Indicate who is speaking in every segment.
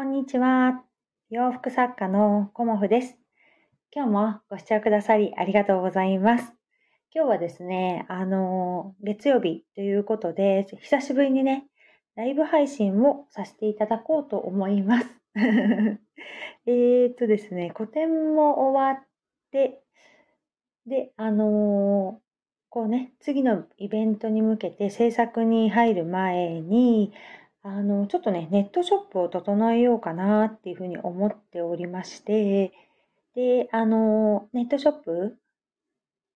Speaker 1: こんにちは。洋服作家のコモフです。今日もご視聴くださりありがとうございます。今日はですね、あの、月曜日ということで、久しぶりにね、ライブ配信をさせていただこうと思います。えっとですね、個展も終わって、で、あのこうね、次のイベントに向けて制作に入る前に、あの、ちょっとね、ネットショップを整えようかなっていうふうに思っておりまして、で、あの、ネットショップ、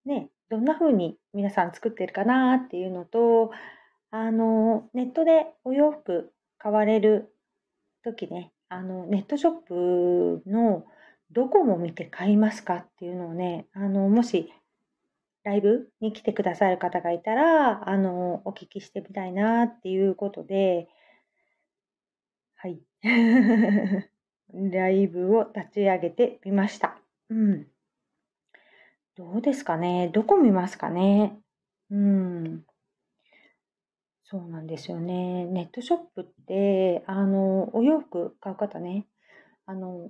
Speaker 1: ね、どんな風に皆さん作ってるかなっていうのと、あの、ネットでお洋服買われる時ね、あの、ネットショップのどこも見て買いますかっていうのをね、あの、もしライブに来てくださる方がいたら、あの、お聞きしてみたいなっていうことで、はい。ライブを立ち上げてみました。うん。どうですかね？どこ見ますかね？うん。そうなんですよね。ネットショップって、あの、お洋服買う方ね、あの、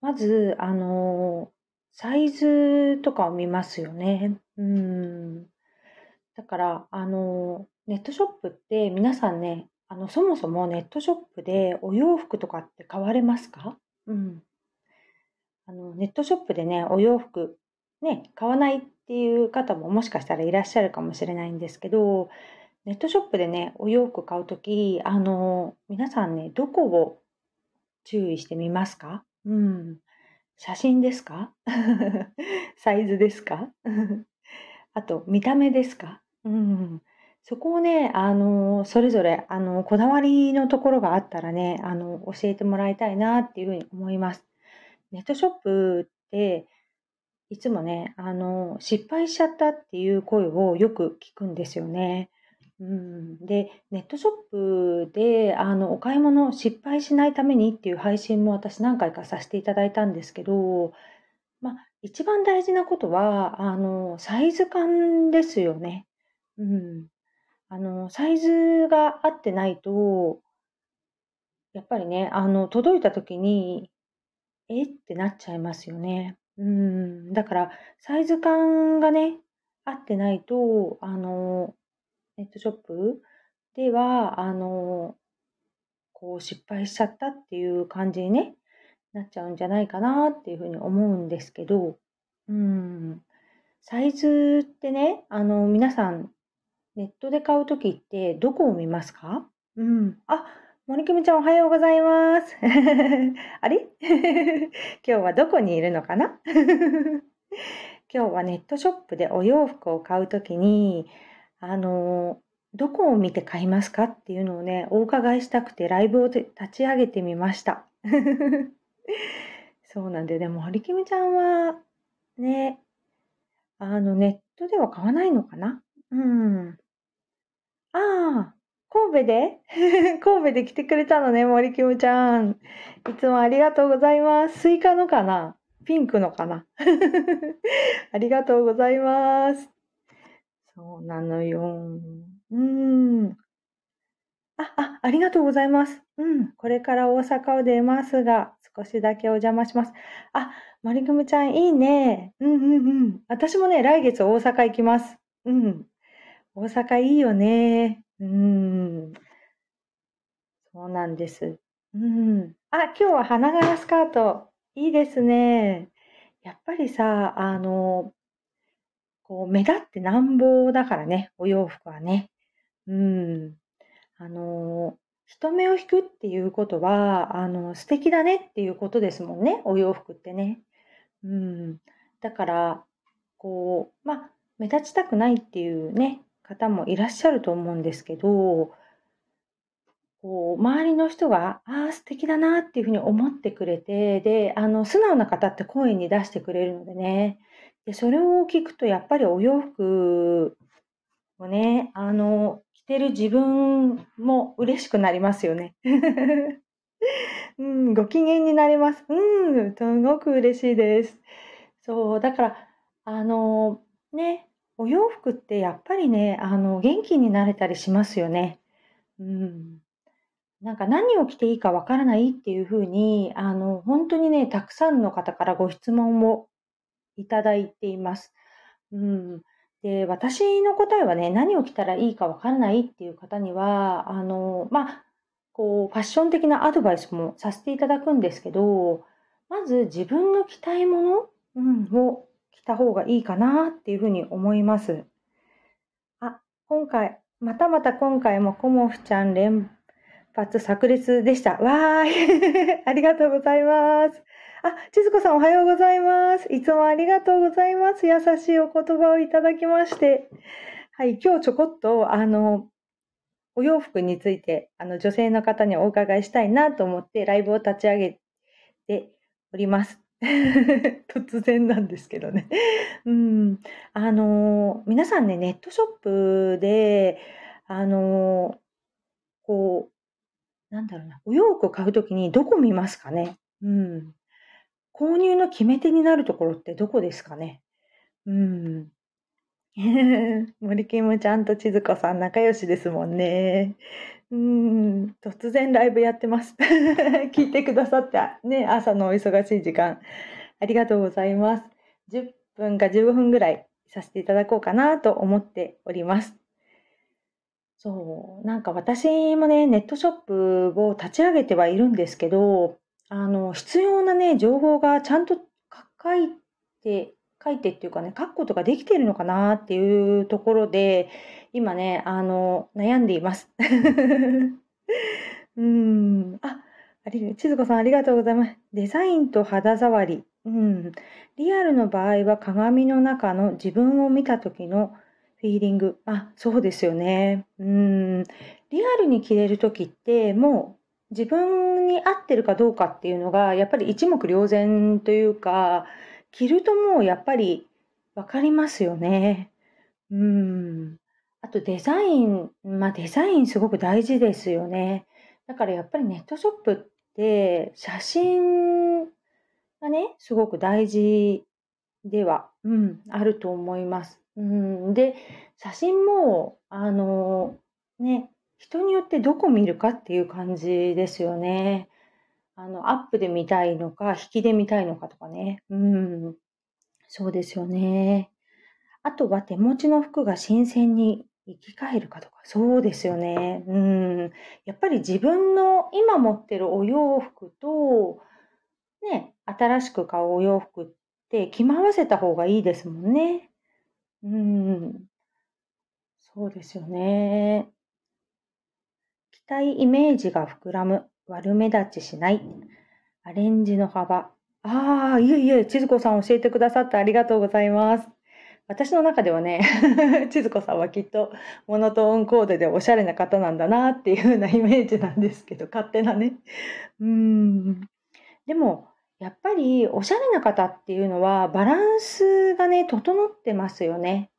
Speaker 1: まず、あの、サイズとかを見ますよね。うん。だから、あの、ネットショップって皆さんね、あの、そもそもネットショップでお洋服とかって買われますか？うん。あの、ネットショップでね、お洋服、ね、買わないっていう方ももしかしたらいらっしゃるかもしれないんですけど、ネットショップでね、お洋服買うとき、あの、皆さんね、どこを注意してみますか？うん。写真ですか？サイズですか？あと、見た目ですか？うん。そこをね、あの、それぞれ、あの、こだわりのところがあったらね、あの、教えてもらいたいなっていうふうに思います。ネットショップって、いつもね、あの、失敗しちゃったっていう声をよく聞くんですよね。うん、で、ネットショップで、あの、お買い物を失敗しないためにっていう配信も私何回かさせていただいたんですけど、まあ、一番大事なことは、あの、サイズ感ですよね。うん。あの、サイズが合ってないと、やっぱりね、あの、届いた時に、えってなっちゃいますよね。うん。だから、サイズ感がね、合ってないと、あの、ネットショップでは、あの、こう失敗しちゃったっていう感じにね、なっちゃうんじゃないかなっていうふうに思うんですけど、うん。サイズってね、あの、皆さんネットで買うときってどこを見ますか？うん。あ、森久美ちゃんおはようございます。あれ？今日はどこにいるのかな？今日はネットショップでお洋服を買うときに、あの、どこを見て買いますかっていうのをね、お伺いしたくてライブを立ち上げてみました。そうなんで、でも森久美ちゃんは、ね、あの、ネットでは買わないのかな？うん。ああ、神戸で？神戸で来てくれたのね、森キムちゃん。いつもありがとうございます。スイカのかな？ピンクのかな？ありがとうございます。そうなのよ。うーん。あ、あ、ありがとうございます。うん。これから大阪を出ますが、少しだけお邪魔します。あ、森久ちゃんいいね。うんうんうん。私もね、来月大阪行きます。うん。大阪いいよね。うん。そうなんです。うん。あ、今日は花柄スカート。いいですね。やっぱりさ、あの、こう、目立ってなんぼだからね、お洋服はね。うん。あの、人目を引くっていうことは、あの、素敵だねっていうことですもんね、お洋服ってね。うん。だから、こう、まあ、目立ちたくないっていうね、方もいらっしゃると思うんですけど、こう周りの人が、ああ、素敵だなっていうふうに思ってくれて、で、あの、素直な方って声に出してくれるのでね、で、それを聞くと、やっぱりお洋服をね、あの、着てる自分も嬉しくなりますよね。うん、ご機嫌になります。うん、すごく嬉しいです。そう、だから、あの、ね、お洋服ってやっぱりね、あの、元気になれたりしますよね。うん。なんか何を着ていいかわからないっていうふうに、あの、本当にね、たくさんの方からご質問をいただいています。うん。で、私の答えはね、何を着たらいいかわからないっていう方には、あの、まあ、こう、ファッション的なアドバイスもさせていただくんですけど、まず自分の着たいもの、うん、を着た方がいいかなっていうふうに思います。あ、今回、またまた今回もコモフちゃん連発炸裂でした。わーい。ありがとうございます。あ、千鶴子さんおはようございます。いつもありがとうございます。優しいお言葉をいただきまして。はい、今日ちょこっと、あの、お洋服について、あの、女性の方にお伺いしたいなと思ってライブを立ち上げております。突然なんですけどね。うん。あの、皆さんね、ネットショップで、あの、こう、なんだろうな、お洋服を買うときにどこ見ますかね？うん。購入の決め手になるところってどこですかね？うん。森キムちゃんと千鶴子さん仲良しですもんね。うん、突然ライブやってます。聞いてくださったね、朝のお忙しい時間。ありがとうございます。10分か15分ぐらいさせていただこうかなと思っております。そう、なんか私もね、ネットショップを立ち上げてはいるんですけど、あの、必要なね、情報がちゃんと書いて書いてっていうかね、書くことができてるのかなっていうところで、今ね、あの、悩んでいます。うん。あ、あり、千鶴子さんありがとうございます。デザインと肌触り。うん。リアルの場合は鏡の中の自分を見た時のフィーリング。あ、そうですよね。うん。リアルに着れる時って、もう自分に合ってるかどうかっていうのが、やっぱり一目瞭然というか、着るともうやっぱりわかりますよね。うん。あとデザイン、まあデザインすごく大事ですよね。だからやっぱりネットショップって写真がね、すごく大事では、うん、あると思います。うん、で、写真も、あの、ね、人によってどこ見るかっていう感じですよね。あの、アップで見たいのか、引きで見たいのかとかね。うん。そうですよね。あとは手持ちの服が新鮮に生き返るかとか。そうですよね。うん。やっぱり自分の今持ってるお洋服と、ね、新しく買うお洋服って着回せた方がいいですもんね。うん。そうですよね。着たいイメージが膨らむ。悪目立ちしない。アレンジの幅。ああ、いえいえ、千鶴子さん教えてくださってありがとうございます。私の中ではね、千鶴子さんはきっとモノトーンコーデでおしゃれな方なんだなっていう風なイメージなんですけど、勝手なね。うん。でも、やっぱりおしゃれな方っていうのはバランスがね、整ってますよね。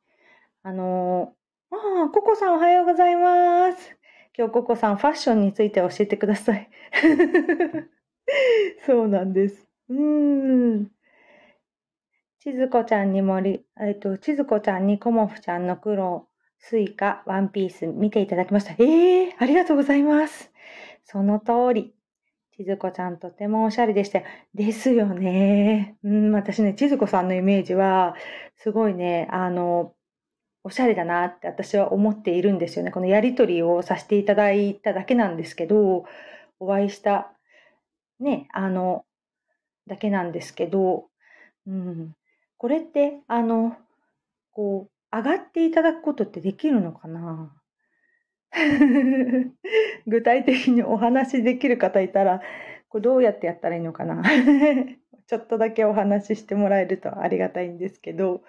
Speaker 1: あの、ああ、ココさんおはようございます。今日ココさんファッションについて教えてください。そうなんです。うーん。ちずこちゃんにもり、えっと、ちずこちゃんにコモフちゃんの黒、スイカ、ワンピース見ていただきました。ええー、ありがとうございます。その通り。ちずこちゃんとてもおしゃれでした。ですよね。うん、私ね、ちずこさんのイメージは、すごいね、あの、おしゃれだなって私は思っているんですよね。このやりとりをさせていただいただけなんですけど、お会いした、ね、あの、だけなんですけど、うん、これって、あの、こう、上がっていただくことってできるのかな？具体的にお話できる方いたら、これどうやってやったらいいのかな？ちょっとだけお話ししてもらえるとありがたいんですけど、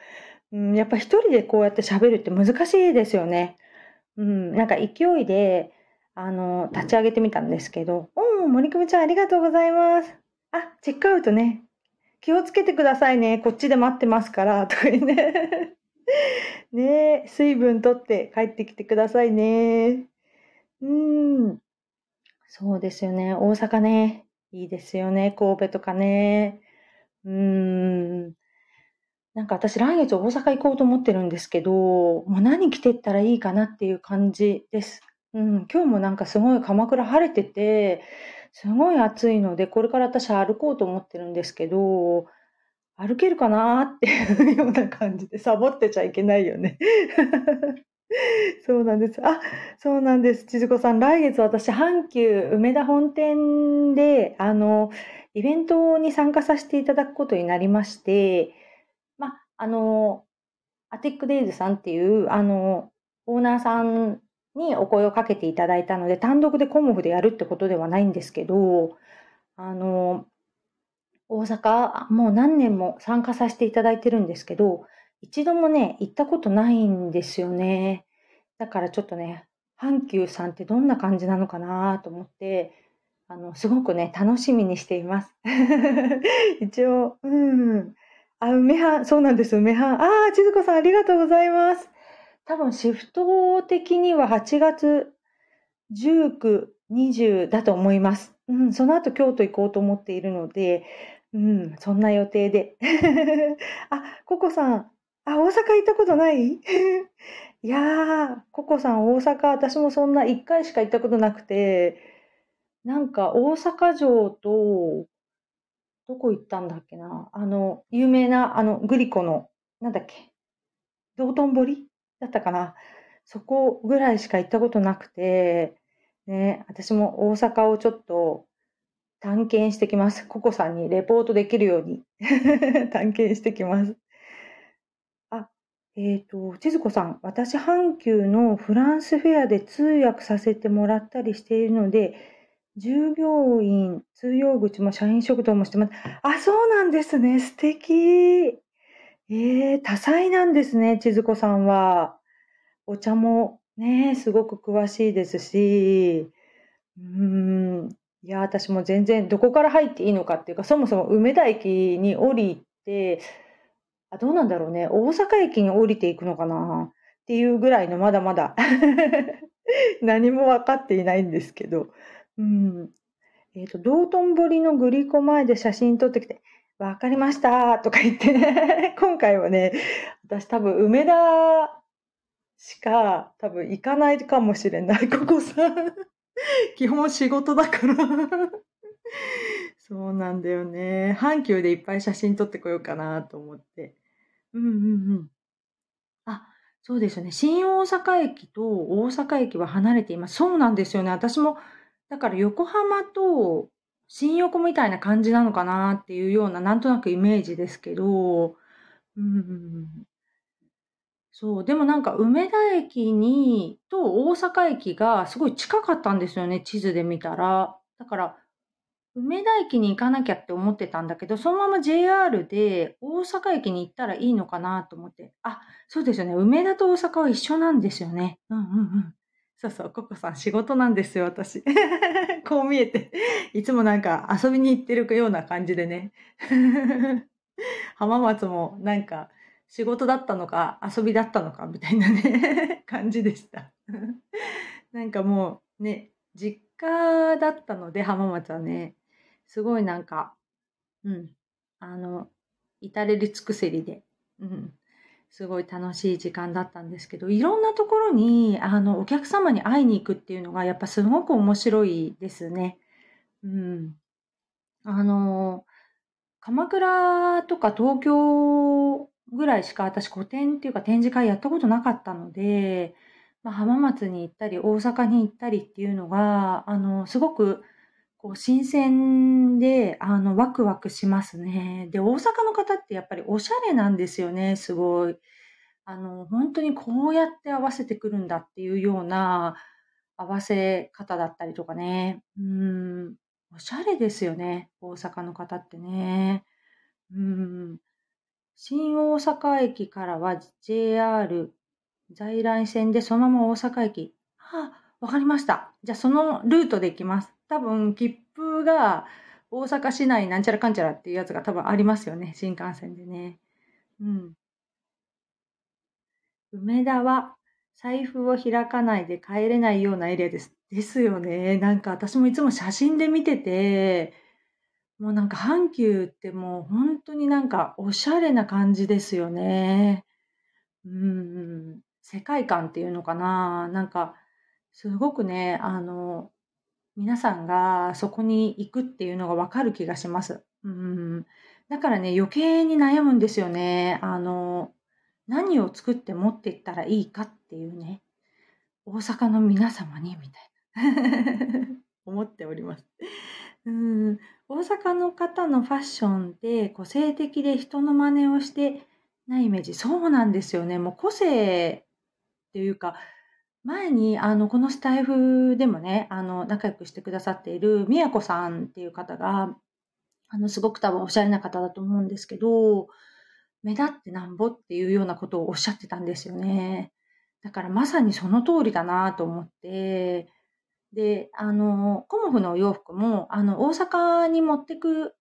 Speaker 1: うん、やっぱ一人でこうやって喋るって難しいですよね。うん、なんか勢いで、あの、立ち上げてみたんですけど、おー、森久美ちゃんありがとうございます。あ、チェックアウトね。気をつけてくださいね。こっちで待ってますから、とかね。ね水分取って帰ってきてくださいね。うん。そうですよね。大阪ね。いいですよね。神戸とかね。うーん。なんか私来月大阪行こうと思ってるんですけど、もう何着てったらいいかなっていう感じです。うん、今日もなんかすごい鎌倉晴れてて、すごい暑いので、これから私歩こうと思ってるんですけど、歩けるかなっていうような感じで、サボってちゃいけないよね。そうなんです。あ、そうなんです。千鶴子さん、来月私、阪急梅田本店で、あの、イベントに参加させていただくことになりまして、ま、あの、アティックデイズさんっていう、あの、オーナーさんにお声をかけていただいたので、単独でコモフでやるってことではないんですけど、あの、大阪、もう何年も参加させていただいてるんですけど、一度もね、行ったことないんですよね。だからちょっとね、阪急さんってどんな感じなのかなと思って、あの、すごくね、楽しみにしています。一応、うん。あ、梅飯、そうなんです、梅飯。ああ、千鶴子さんありがとうございます。多分シフト的には8月19、20だと思います。うん、その後京都行こうと思っているので、うん、そんな予定で。あ、ココさん、あ、大阪行ったことない？いやー、ココさん大阪、私もそんな1回しか行ったことなくて、なんか大阪城と、どこ行ったんだっけな？あの、有名な、あの、グリコの、なんだっけ？道頓堀？だったかなそこぐらいしか行ったことなくて、ね、私も大阪をちょっと探検してきます。ココさんにレポートできるように 探検してきます。あ、えっ、ー、と、千鶴子さん、私、阪急のフランスフェアで通訳させてもらったりしているので、従業員、通用口も社員食堂もしてます。あ、そうなんですね。素敵。ええ、多彩なんですね、千鶴子さんは。お茶もね、すごく詳しいですし、うーん、いや、私も全然どこから入っていいのかっていうか、そもそも梅田駅に降りて、あ、どうなんだろうね。大阪駅に降りていくのかなっていうぐらいのまだまだ 何も分かっていないんですけど。うん。えっ、と、道頓堀のグリコ前で写真撮ってきて、わかりましたとか言ってね、今回はね、私多分梅田しか多分行かないかもしれない、ここさ。基本仕事だから そうなんだよね。阪急でいっぱい写真撮ってこようかなと思って。うんうんうん。あ、そうですよね。新大阪駅と大阪駅は離れています。そうなんですよね。私も、だから横浜と新横みたいな感じなのかなっていうような、なんとなくイメージですけど、うん、そう、でもなんか梅田駅に、と大阪駅がすごい近かったんですよね、地図で見たら。だから、梅田駅に行かなきゃって思ってたんだけど、そのまま JR で大阪駅に行ったらいいのかなと思って。あ、そうですよね。梅田と大阪は一緒なんですよね。うんうんうん。そうそう、ココさん仕事なんですよ、私。こう見えて。いつもなんか遊びに行ってるような感じでね。浜松もなんか仕事だったのか遊びだったのかみたいなね 感じでしたなんかもうね、実家だったので浜松はね、すごいなんか、うん、あの、至れり尽くせりで、うん、すごい楽しい時間だったんですけど、いろんなところに、あの、お客様に会いに行くっていうのが、やっぱすごく面白いですね。うん。あの、鎌倉とか東京ぐらいしか私個展っていうか展示会やったことなかったので、まあ、浜松に行ったり大阪に行ったりっていうのが、あの、すごくこう新鮮で、あの、ワクワクしますね。で、大阪の方ってやっぱりおしゃれなんですよね、すごい。あの、本当にこうやって合わせてくるんだっていうような合わせ方だったりとかね。うん、おしゃれですよね、大阪の方ってね。うん。新大阪駅からは JR 在来線でそのまま大阪駅。あ、わかりました。じゃあそのルートで行きます。多分切符が大阪市内なんちゃらかんちゃらっていうやつが多分ありますよね。新幹線でね。うん。梅田は財布を開かないで帰れないようなエリアです。ですよね。なんか私もいつも写真で見てて、もうなんか阪急ってもう本当になんかおしゃれな感じですよね。うん、世界観っていうのかな。なんかすごくね、あの、皆さんがそこに行くっていうのがわかる気がします。うん。だからね、余計に悩むんですよね。あの、何を作って持っていったらいいかっていうね。大阪の皆様に、みたいな。思っております。うん大阪の方のファッションって個性的で人の真似をしてないイメージ。そうなんですよね。もう個性っていうか、前にあのこのスタイフでもね、あの仲良くしてくださっているみやこさんっていう方が、あのすごく多分おしゃれな方だと思うんですけど、目立ってなんぼっていうようなことをおっしゃってたんですよね。だからまさにその通りだなと思って、で、あの、コモフのお洋服も、あの、大阪に持ってく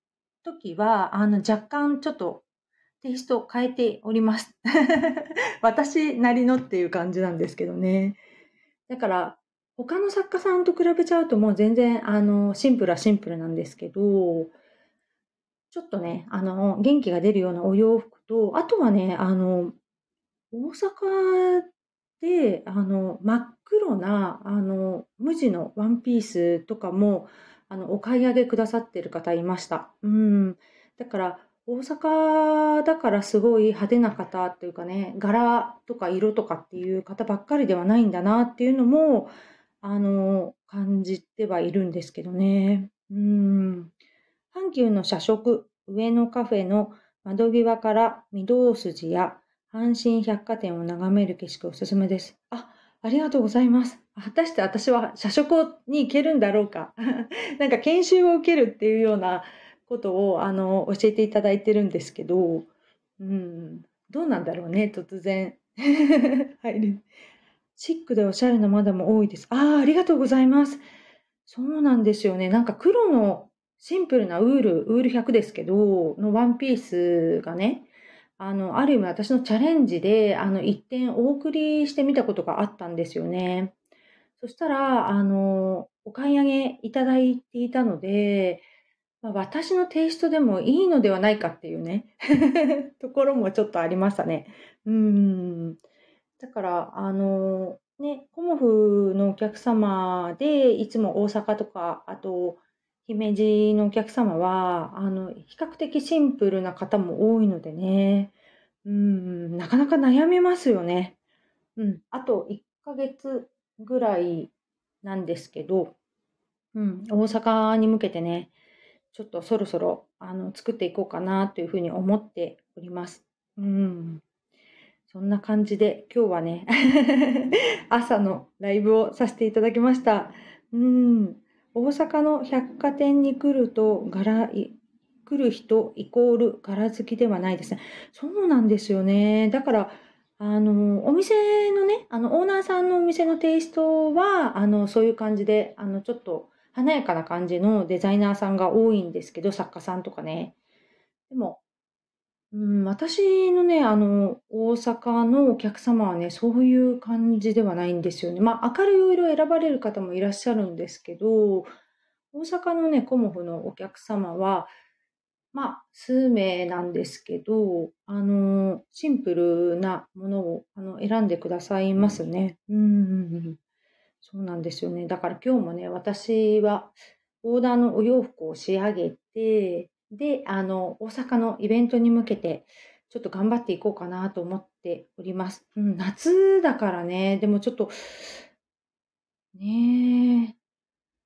Speaker 1: ときは、あの、若干ちょっとテイストを変えております。私なりのっていう感じなんですけどね。だから、他の作家さんと比べちゃうともう全然、あの、シンプルはシンプルなんですけど、ちょっとね、あの、元気が出るようなお洋服と、あとはね、あの、大阪で、あの、真っ黒な、あの、無地のワンピースとかも、あの、お買い上げくださってる方いました。うん。だから、大阪だからすごい派手な方っていうかね、柄とか色とかっていう方ばっかりではないんだなっていうのも、あの、感じてはいるんですけどね。うん。阪急の社食、上野カフェの窓際から御堂筋や阪神百貨店を眺める景色おすすめです。あ、ありがとうございます。果たして私は社食に行けるんだろうか。なんか研修を受けるっていうようなことをあの教えていただいてるんですけど、うん、どうなんだろうね、突然。はい。シックでおしゃれなマダム多いです。ああ、ありがとうございます。そうなんですよね。なんか黒のシンプルなウール、ウール100ですけど、のワンピースがね、あの、ある意味私のチャレンジで、あの、一点お送りしてみたことがあったんですよね。そしたら、あの、お買い上げいただいていたので、まあ、私のテイストでもいいのではないかっていうね ところもちょっとありましたね。うん。だから、あの、ね、コモフのお客様で、いつも大阪とか、あと、姫路のお客様は、あの、比較的シンプルな方も多いのでね、うん、なかなか悩みますよね。うん、あと1ヶ月ぐらいなんですけど、うん、大阪に向けてね、ちょっとそろそろあの作っていこうかなというふうに思っております。うん。そんな感じで今日はね 朝のライブをさせていただきました。うん。大阪の百貨店に来ると柄、来る人イコール柄好きではないですね。そうなんですよね。だから、あの、お店のね、あの、オーナーさんのお店のテイストは、あの、そういう感じで、あの、ちょっと、華やかな感じのデザイナーさんが多いんですけど、作家さんとかね。でも、うん、私のね、あの、大阪のお客様はね、そういう感じではないんですよね。まあ、明るい色選ばれる方もいらっしゃるんですけど、大阪のね、コモフのお客様は、まあ、数名なんですけど、あの、シンプルなものをあの選んでくださいますね。うん。そうなんですよね。だから今日もね、私はオーダーのお洋服を仕上げて、で、あの、大阪のイベントに向けて、ちょっと頑張っていこうかなと思っております。うん、夏だからね、でもちょっと、ねえ、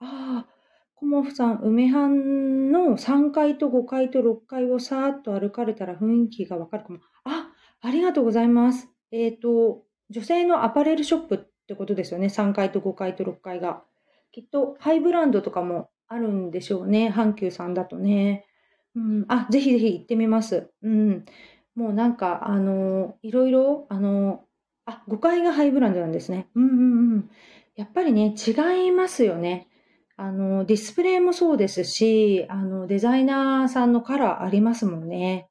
Speaker 1: ああ、コモフさん、梅藩の3階と5階と6階をさーっと歩かれたら雰囲気がわかるかも。あ、ありがとうございます。えっ、ー、と、女性のアパレルショップっってことですよね。3階と5階と6階が。きっとハイブランドとかもあるんでしょうね。阪急さんだとね。うん、あ、ぜひぜひ行ってみます。うん。もうなんか、あの、いろいろ、あの、あ、5階がハイブランドなんですね。うんうんうん。やっぱりね、違いますよね。あの、ディスプレイもそうですし、あの、デザイナーさんのカラーありますもんね。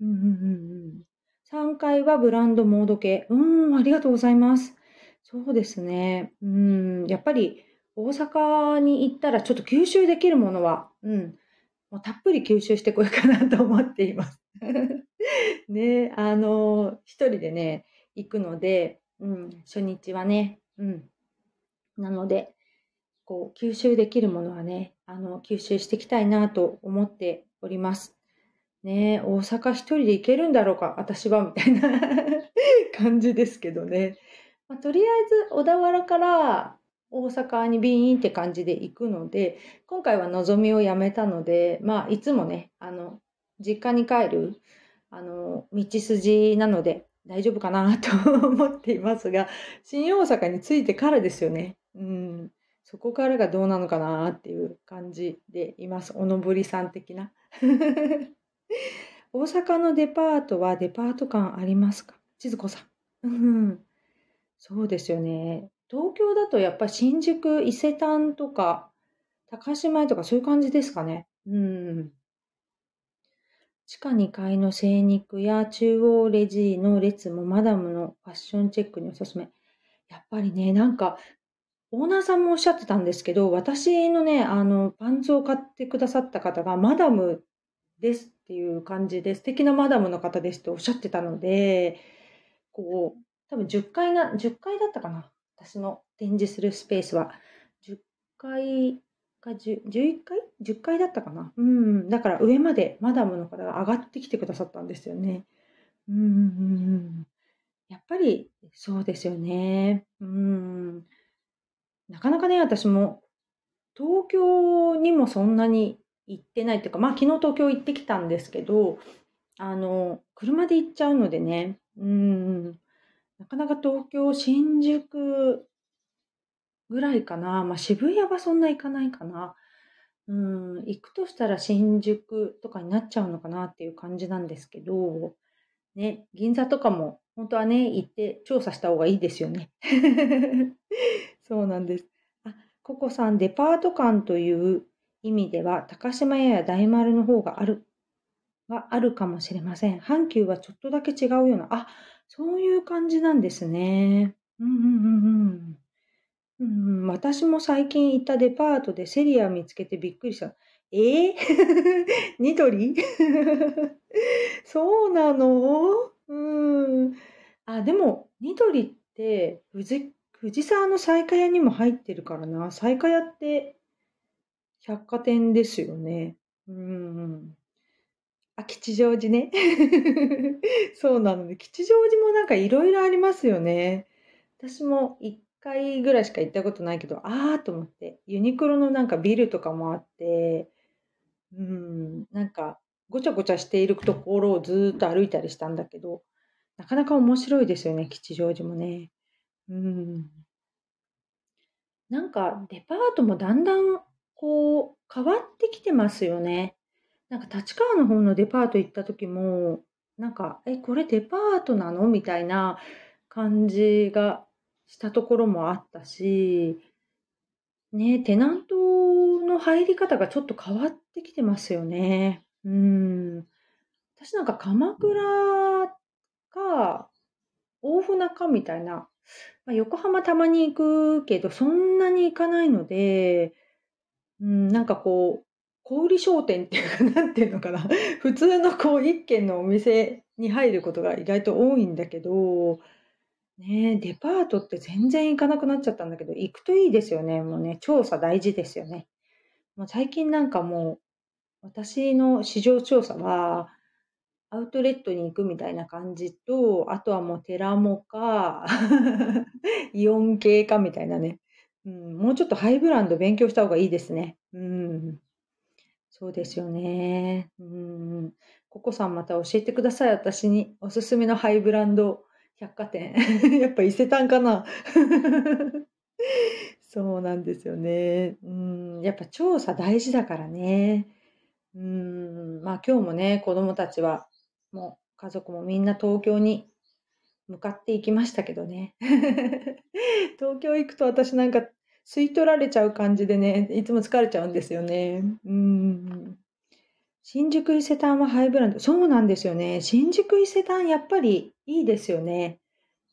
Speaker 1: うんうんうんうん。3階はブランドモード系。うん、ありがとうございます。そうですね。うん、やっぱり大阪に行ったらちょっと吸収できるものは、うん、もうたっぷり吸収してこようかなと思っています。ね、あの、一人でね、行くので、うん、初日はね、うん、なので、こう、吸収できるものはね、あの、吸収していきたいなと思っております。ね大阪一人で行けるんだろうか、私は、みたいな 感じですけどね。まあ、とりあえず、小田原から大阪にビーンって感じで行くので、今回は望みをやめたので、まあ、いつもね、あの、実家に帰る、あの、道筋なので大丈夫かなと思っていますが、新大阪に着いてからですよね。うん。そこからがどうなのかなっていう感じでいます。おのぼりさん的な。大阪のデパートはデパート感ありますか？千鶴子さん。うん。そうですよね。東京だとやっぱり新宿、伊勢丹とか、高島屋とかそういう感じですかね。うん。地下2階の精肉や中央レジの列もマダムのファッションチェックにおすすめ。やっぱりね、なんか、オーナーさんもおっしゃってたんですけど、私のね、あの、パンツを買ってくださった方がマダムですっていう感じで、素敵なマダムの方ですとおっしゃってたので、こう、多分10階な、10階だったかな。私の展示するスペースは。10階か11階 ?10 階だったかな。うん。だから上までマダムの方が上がってきてくださったんですよね。うん。やっぱりそうですよね。うん。なかなかね、私も東京にもそんなに行ってないっていうか、まあ昨日東京行ってきたんですけど、あの、車で行っちゃうのでね、うん、なかなか東京、新宿ぐらいかな。まあ渋谷はそんな行かないかな。うん、行くとしたら新宿とかになっちゃうのかなっていう感じなんですけど、ね、銀座とかも本当はね、行って調査した方がいいですよね。そうなんです。あ、ココさん、デパート館という意味では、高島屋や大丸の方がある、があるかもしれません。阪急はちょっとだけ違うような、あ、そういう感じなんですね。うんうんうんうん。うん、私も最近行ったデパートでセリア見つけてびっくりした。え？ー、ニトリ？そうなの？うん。あ、でも、ニトリって藤、藤沢の西下屋にも入ってるからな。西下屋って百貨店ですよね。うん。吉祥寺ね。そうなので、吉祥寺もなんかいろいろありますよね。私も一回ぐらいしか行ったことないけど、あーと思って、ユニクロのなんかビルとかもあって、うん、なんかごちゃごちゃしているところをずっと歩いたりしたんだけど、なかなか面白いですよね、吉祥寺もね。うん。なんかデパートもだんだんこう、変わってきてますよね。なんか立川の方のデパート行った時も、なんか、え、これデパートなの？みたいな感じがしたところもあったし、ね、テナントの入り方がちょっと変わってきてますよね。うん。私なんか鎌倉か大船かみたいな、まあ、横浜たまに行くけど、そんなに行かないので、うん、なんかこう、小売商店っていうか、なんていうのかな。普通のこう、一軒のお店に入ることが意外と多いんだけど、ねデパートって全然行かなくなっちゃったんだけど、行くといいですよね。もうね、調査大事ですよね。もう最近なんかもう、私の市場調査は、アウトレットに行くみたいな感じと、あとはもうテラモか、イオン系かみたいなね。うん、もうちょっとハイブランド勉強した方がいいですね。うん。そうですよね。うん。ココさんまた教えてください。私におすすめのハイブランド百貨店。やっぱ伊勢丹かな。そうなんですよね。うん。やっぱ調査大事だからね。うん。まあ今日もね、子供たちは、もう家族もみんな東京に向かっていきましたけどね。東京行くと私なんか吸い取られちゃう感じでね、いつも疲れちゃうんですよね。うん。新宿伊勢丹はハイブランド。そうなんですよね。新宿伊勢丹やっぱりいいですよね。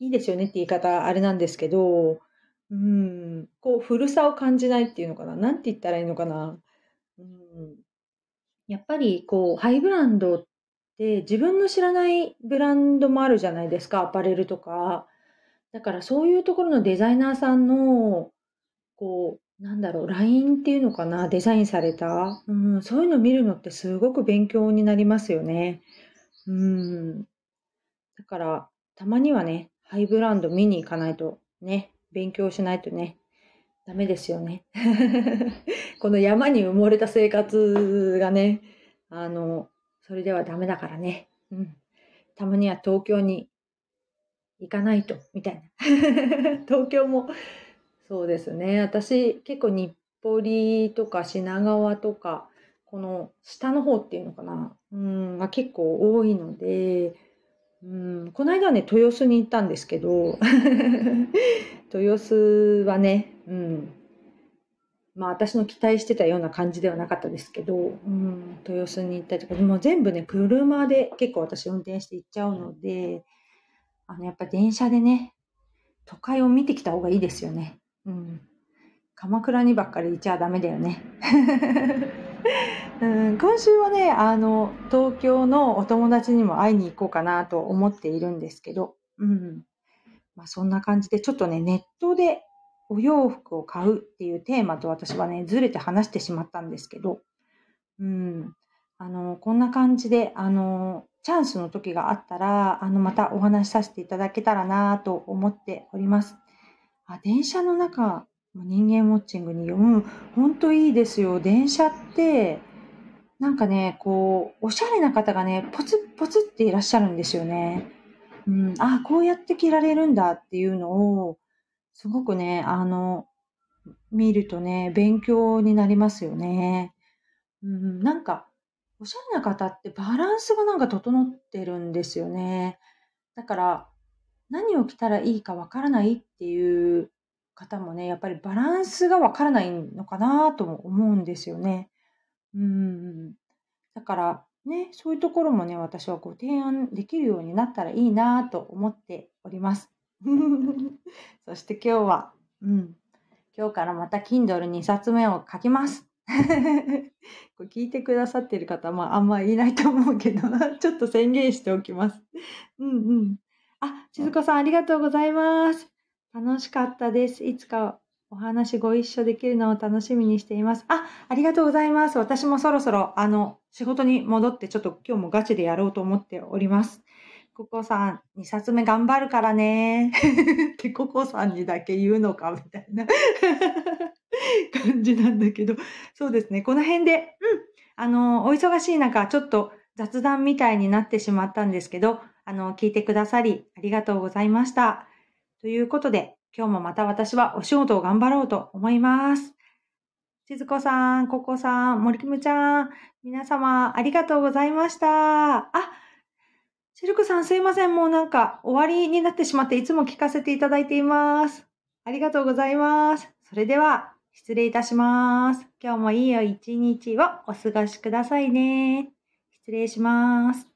Speaker 1: いいですよねって言い方あれなんですけど、うん、こう古さを感じないっていうのかな。なんて言ったらいいのかな。うん、やっぱりこうハイブランドって自分の知らないブランドもあるじゃないですか。アパレルとか。だからそういうところのデザイナーさんのこう、なんだろう、LINE っていうのかな、デザインされた？うん、そういうの見るのってすごく勉強になりますよね。うん。だから、たまにはね、ハイブランド見に行かないとね、勉強しないとね、ダメですよね。この山に埋もれた生活がね、あの、それではダメだからね。うん。たまには東京に行かないと、みたいな。東京も、そうですね。私、結構日暮里とか品川とか、この下の方っていうのかな、うん、が結構多いので、うん、この間ね、豊洲に行ったんですけど、豊洲はね、うん、まあ私の期待してたような感じではなかったですけど、うん、豊洲に行ったりとか、も全部ね、車で結構私運転して行っちゃうので、あの、やっぱ電車でね、都会を見てきた方がいいですよね。うん。鎌倉にばっかりいちゃダメだよね。うん、今週はね、あの、東京のお友達にも会いに行こうかなと思っているんですけど、うん。まあそんな感じで、ちょっとね、ネットでお洋服を買うっていうテーマと私はね、ずれて話してしまったんですけど、うん、あの、こんな感じで、あの、チャンスの時があったら、あの、またお話しさせていただけたらなと思っております。あ、電車の中、人間ウォッチングに読む、ほんといいですよ。電車って、なんかね、こう、おしゃれな方がね、ポツポツっていらっしゃるんですよね。うん、あ、こうやって着られるんだっていうのを、すごくね、あの、見るとね、勉強になりますよね。うん、なんか、おしゃれな方ってバランスがなんか整ってるんですよね。だから、何を着たらいいかわからないっていう方もね、やっぱりバランスがわからないのかなとも思うんですよね。うん。だからね、そういうところもね、私はこう提案できるようになったらいいなと思っております。そして今日は、うん。今日からまた Kindle2 冊目を書きます。これ聞いてくださってる方、まあ、あんまりいないと思うけど、ちょっと宣言しておきます。うんうん。あ、静子さんありがとうございます。楽しかったです。いつかお話ご一緒できるのを楽しみにしています。あ、ありがとうございます。私もそろそろ、あの、仕事に戻って、ちょっと今日もガチでやろうと思っております。ココさん、2冊目頑張るからね。ってココさんにだけ言うのか、みたいな 感じなんだけど。そうですね。この辺で、うん。あの、お忙しい中、ちょっと雑談みたいになってしまったんですけど、あの、聞いてくださり、ありがとうございました。ということで、今日もまた私はお仕事を頑張ろうと思います。静子さん、ココさん、森キムちゃん、皆様ありがとうございました。あ、シルクさんすいません。もうなんか終わりになってしまっていつも聞かせていただいています。ありがとうございます。それでは失礼いたします。今日もいいよ一日をお過ごしくださいね。失礼します。